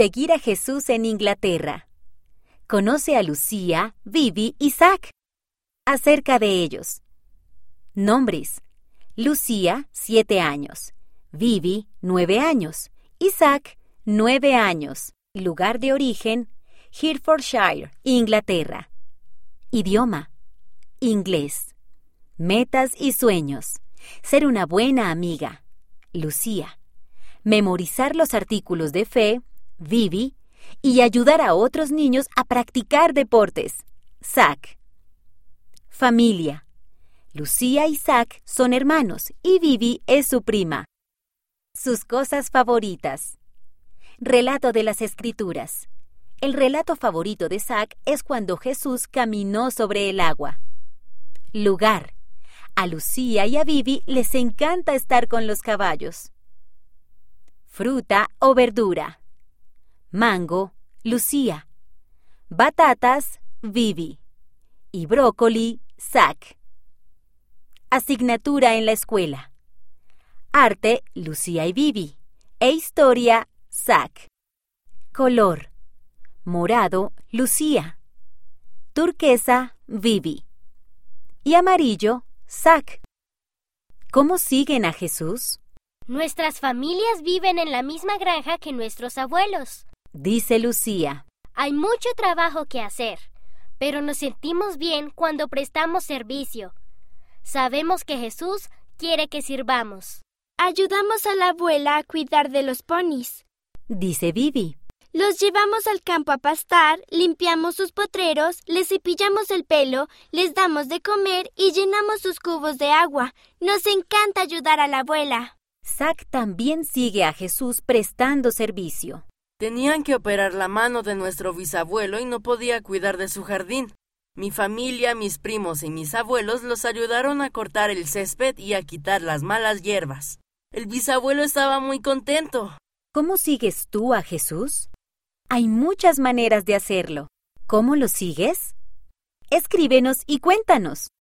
Seguir a Jesús en Inglaterra. Conoce a Lucía, Vivi y Zack. Acerca de ellos. Nombres. Lucía, 7 años. Vivi, 9 años. Isaac, 9 años. Lugar de origen, Hertfordshire, Inglaterra. Idioma, inglés. Metas y sueños. Ser una buena amiga. Lucía. Memorizar los artículos de fe. Vivi. Y ayudar a otros niños a practicar deportes. Zack. Familia. Lucía y Zack son hermanos y Vivi es su prima. Sus cosas favoritas. Relato de las Escrituras. El relato favorito de Zack es cuando Jesús caminó sobre el agua. Lugar. A Lucía y a Vivi les encanta estar con los caballos. Fruta o verdura. Mango, Lucía. Batatas, Vivi. Y brócoli, Zack. Asignatura en la escuela. Arte, Lucía y Vivi. E historia, Zack. Color. Morado, Lucía. Turquesa, Vivi. Y amarillo, Zack. ¿Cómo siguen a Jesús? Nuestras familias viven en la misma granja que nuestros abuelos. Dice Lucía. Hay mucho trabajo que hacer, pero nos sentimos bien cuando prestamos servicio. Sabemos que Jesús quiere que sirvamos. Ayudamos a la abuela a cuidar de los ponis. Dice Vivi. Los llevamos al campo a pastar, limpiamos sus potreros, les cepillamos el pelo, les damos de comer y llenamos sus cubos de agua. Nos encanta ayudar a la abuela. Zack también sigue a Jesús prestando servicio. Tenían que operar la mano de nuestro bisabuelo y no podía cuidar de su jardín. Mi familia, mis primos y mis abuelos los ayudaron a cortar el césped y a quitar las malas hierbas. El bisabuelo estaba muy contento. ¿Cómo sigues tú a Jesús? Hay muchas maneras de hacerlo. ¿Cómo lo sigues? Escríbenos y cuéntanos.